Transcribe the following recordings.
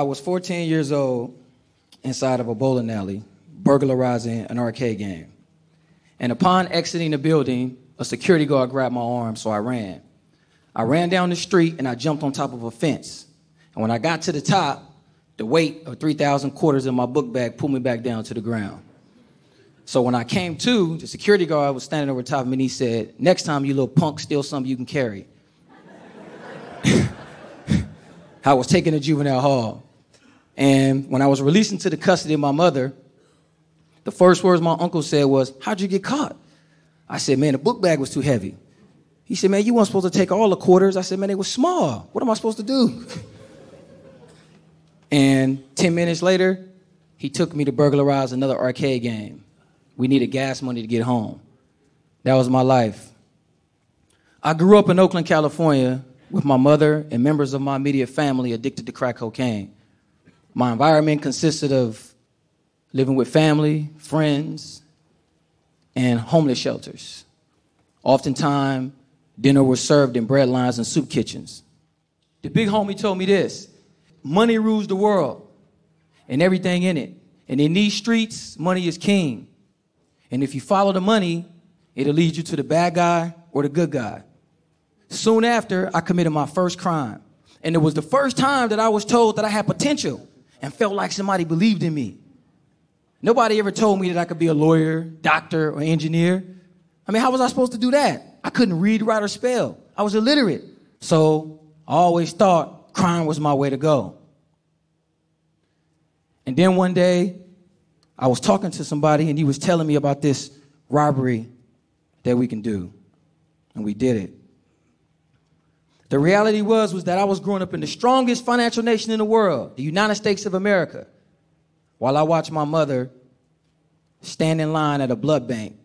I was 14 years old inside of a bowling alley, burglarizing an arcade game. And upon exiting the building, a security guard grabbed my arm, so I ran. I ran down the street and I jumped on top of a fence. And when I got to the top, the weight of 3,000 quarters in my book bag pulled me back down to the ground. So when I came to, the security guard was standing over top of me and he said, Next time, you little punk, steal something you can carry. I was taken to juvenile hall. And when I was released into the custody of my mother, the first words my uncle said was, How'd you get caught? I said, Man, the book bag was too heavy. He said, Man, you weren't supposed to take all the quarters. I said, Man, they were small. What am I supposed to do? and 10 minutes later, he took me to burglarize another arcade game. We needed gas money to get home. That was my life. I grew up in Oakland, California, with my mother and members of my immediate family addicted to crack cocaine. My environment consisted of living with family, friends, and homeless shelters. Oftentimes, dinner was served in bread lines and soup kitchens. The big homie told me this money rules the world and everything in it. And in these streets, money is king. And if you follow the money, it'll lead you to the bad guy or the good guy. Soon after, I committed my first crime. And it was the first time that I was told that I had potential and felt like somebody believed in me. Nobody ever told me that I could be a lawyer, doctor, or engineer. I mean, how was I supposed to do that? I couldn't read, write, or spell. I was illiterate. So I always thought crime was my way to go. And then one day, I was talking to somebody and he was telling me about this robbery that we can do. And we did it. The reality was was that I was growing up in the strongest financial nation in the world, the United States of America, while I watched my mother stand in line at a blood bank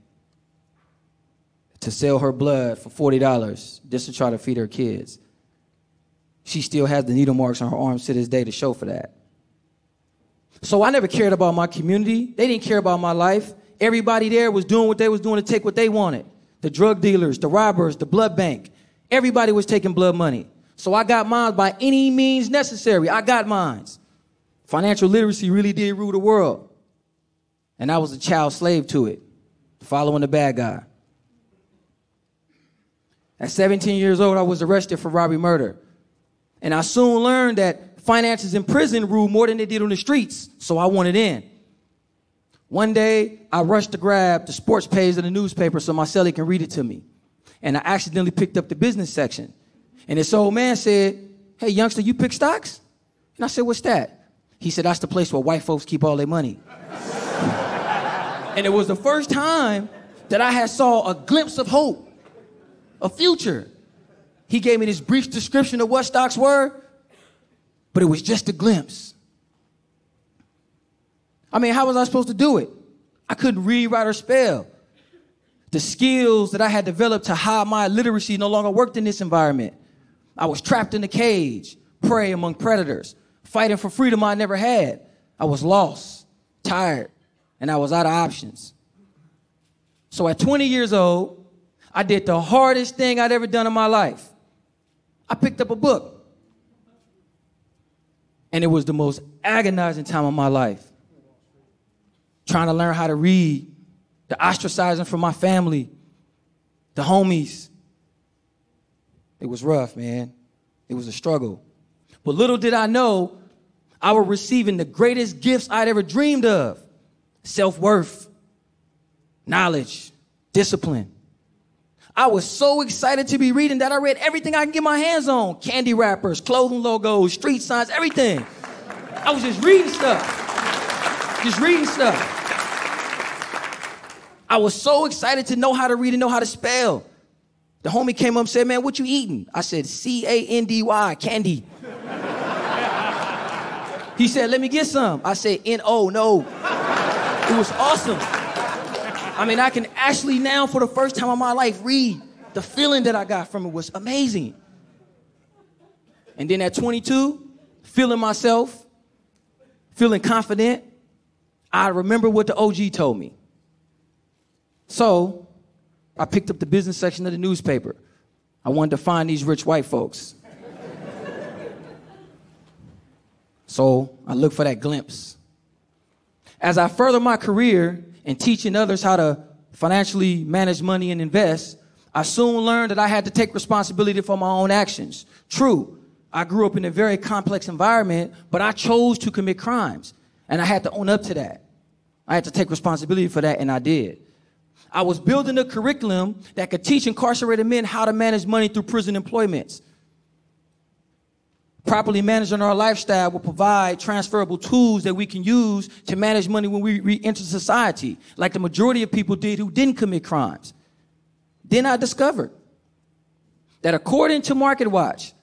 to sell her blood for $40 just to try to feed her kids. She still has the needle marks on her arms to this day to show for that. So I never cared about my community. They didn't care about my life. Everybody there was doing what they was doing to take what they wanted. The drug dealers, the robbers, the blood bank. Everybody was taking blood money. So I got mine by any means necessary. I got mines. Financial literacy really did rule the world. And I was a child slave to it, following the bad guy. At 17 years old, I was arrested for robbery murder. And I soon learned that finances in prison rule more than they did on the streets, so I wanted in. One day, I rushed to grab the sports page of the newspaper so my cellie can read it to me and I accidentally picked up the business section. And this old man said, Hey, youngster, you pick stocks? And I said, What's that? He said, That's the place where white folks keep all their money. and it was the first time that I had saw a glimpse of hope, a future. He gave me this brief description of what stocks were, but it was just a glimpse. I mean, how was I supposed to do it? I couldn't read, write, or spell the skills that I had developed to hide my illiteracy no longer worked in this environment. I was trapped in a cage, prey among predators, fighting for freedom I never had. I was lost, tired, and I was out of options. So at 20 years old, I did the hardest thing I'd ever done in my life. I picked up a book. And it was the most agonizing time of my life. Trying to learn how to read the ostracizing from my family, the homies. It was rough, man. It was a struggle. But little did I know, I was receiving the greatest gifts I'd ever dreamed of self worth, knowledge, discipline. I was so excited to be reading that I read everything I can get my hands on candy wrappers, clothing logos, street signs, everything. I was just reading stuff. Just reading stuff. I was so excited to know how to read and know how to spell. The homie came up and said, Man, what you eating? I said, C A N D Y, candy. he said, Let me get some. I said, N O, no. It was awesome. I mean, I can actually now, for the first time in my life, read. The feeling that I got from it was amazing. And then at 22, feeling myself, feeling confident, I remember what the OG told me. So I picked up the business section of the newspaper. I wanted to find these rich white folks. So I looked for that glimpse. As I further my career in teaching others how to financially manage money and invest, I soon learned that I had to take responsibility for my own actions. True, I grew up in a very complex environment, but I chose to commit crimes. And I had to own up to that. I had to take responsibility for that, and I did. I was building a curriculum that could teach incarcerated men how to manage money through prison employments. Properly managing our lifestyle will provide transferable tools that we can use to manage money when we re-enter society, like the majority of people did who didn't commit crimes. Then I discovered that according to MarketWatch,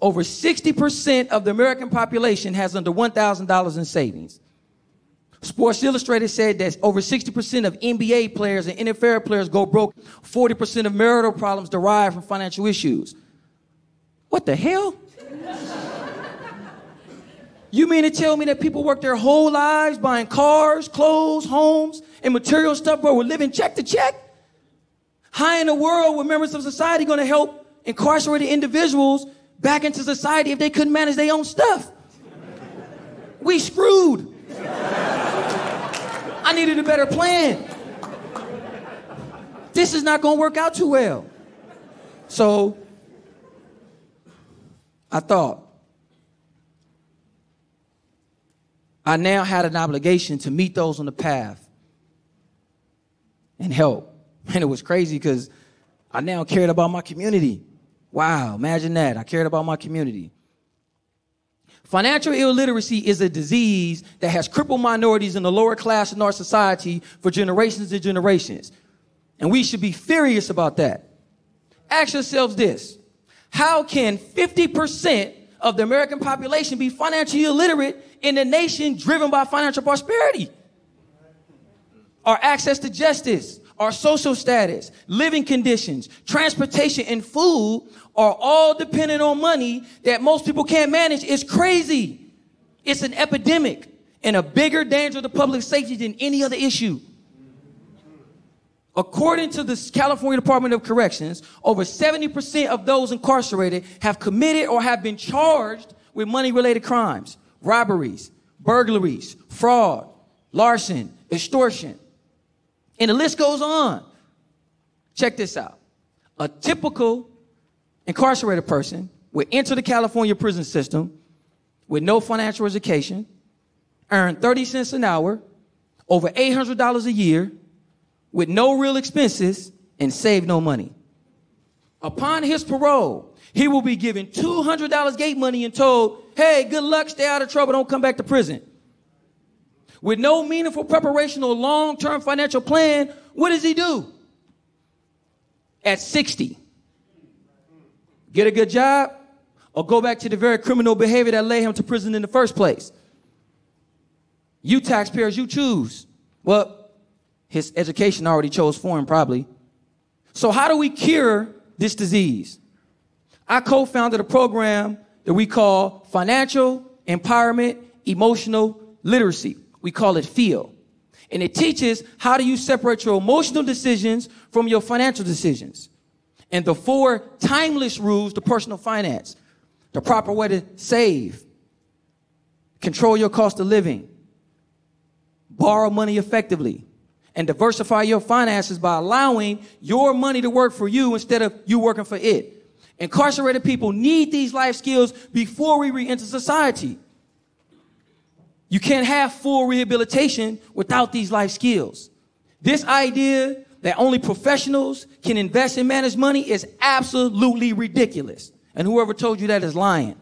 over 60% of the American population has under $1,000 in savings. Sports Illustrated said that over 60% of NBA players and NFL players go broke. 40% of marital problems derive from financial issues. What the hell? You mean to tell me that people work their whole lives buying cars, clothes, homes, and material stuff, but we're living check to check? How in the world were members of society going to help incarcerated individuals back into society if they couldn't manage their own stuff? We screwed. I needed a better plan. This is not going to work out too well. So I thought, I now had an obligation to meet those on the path and help. And it was crazy because I now cared about my community. Wow, imagine that. I cared about my community. Financial illiteracy is a disease that has crippled minorities in the lower class in our society for generations and generations. And we should be furious about that. Ask yourselves this. How can 50% of the American population be financially illiterate in a nation driven by financial prosperity. Our access to justice, our social status, living conditions, transportation, and food are all dependent on money that most people can't manage. It's crazy. It's an epidemic and a bigger danger to public safety than any other issue. According to the California Department of Corrections, over 70% of those incarcerated have committed or have been charged with money related crimes, robberies, burglaries, fraud, larceny, extortion. And the list goes on. Check this out. A typical incarcerated person would enter the California prison system with no financial education, earn 30 cents an hour, over $800 a year, with no real expenses and save no money. Upon his parole, he will be given $200 gate money and told, hey, good luck, stay out of trouble, don't come back to prison. With no meaningful preparation or long term financial plan, what does he do? At 60, get a good job or go back to the very criminal behavior that led him to prison in the first place. You taxpayers, you choose. Well, his education already chose for him, probably. So, how do we cure this disease? I co founded a program that we call Financial Empowerment Emotional Literacy. We call it FEEL. And it teaches how do you separate your emotional decisions from your financial decisions. And the four timeless rules to personal finance the proper way to save, control your cost of living, borrow money effectively, and diversify your finances by allowing your money to work for you instead of you working for it. Incarcerated people need these life skills before we re-enter society. You can't have full rehabilitation without these life skills. This idea that only professionals can invest and manage money is absolutely ridiculous. And whoever told you that is lying.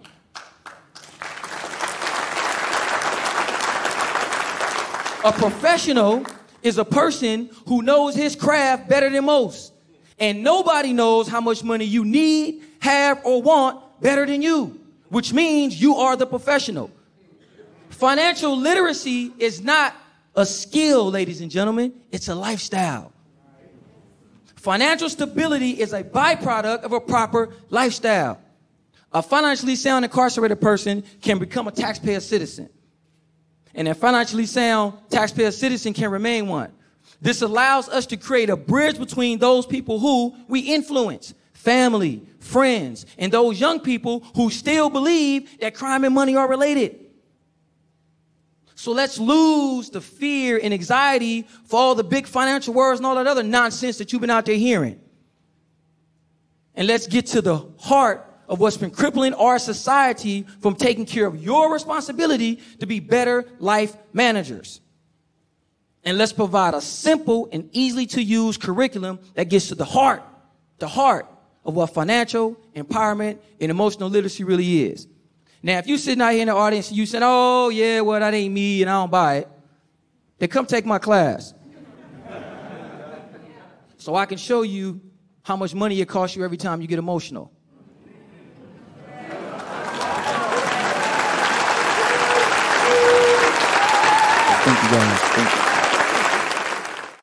A professional is a person who knows his craft better than most. And nobody knows how much money you need, have, or want better than you, which means you are the professional. Financial literacy is not a skill, ladies and gentlemen, it's a lifestyle. Financial stability is a byproduct of a proper lifestyle. A financially sound incarcerated person can become a taxpayer citizen and a financially sound taxpayer citizen can remain one. This allows us to create a bridge between those people who we influence, family, friends, and those young people who still believe that crime and money are related. So let's lose the fear and anxiety for all the big financial words and all that other nonsense that you've been out there hearing. And let's get to the heart of what's been crippling our society from taking care of your responsibility to be better life managers. And let's provide a simple and easily to use curriculum that gets to the heart, the heart of what financial empowerment and emotional literacy really is. Now, if you're sitting out here in the audience and you said, oh, yeah, well, that ain't me and I don't buy it, then come take my class. so I can show you how much money it costs you every time you get emotional. Thank you you.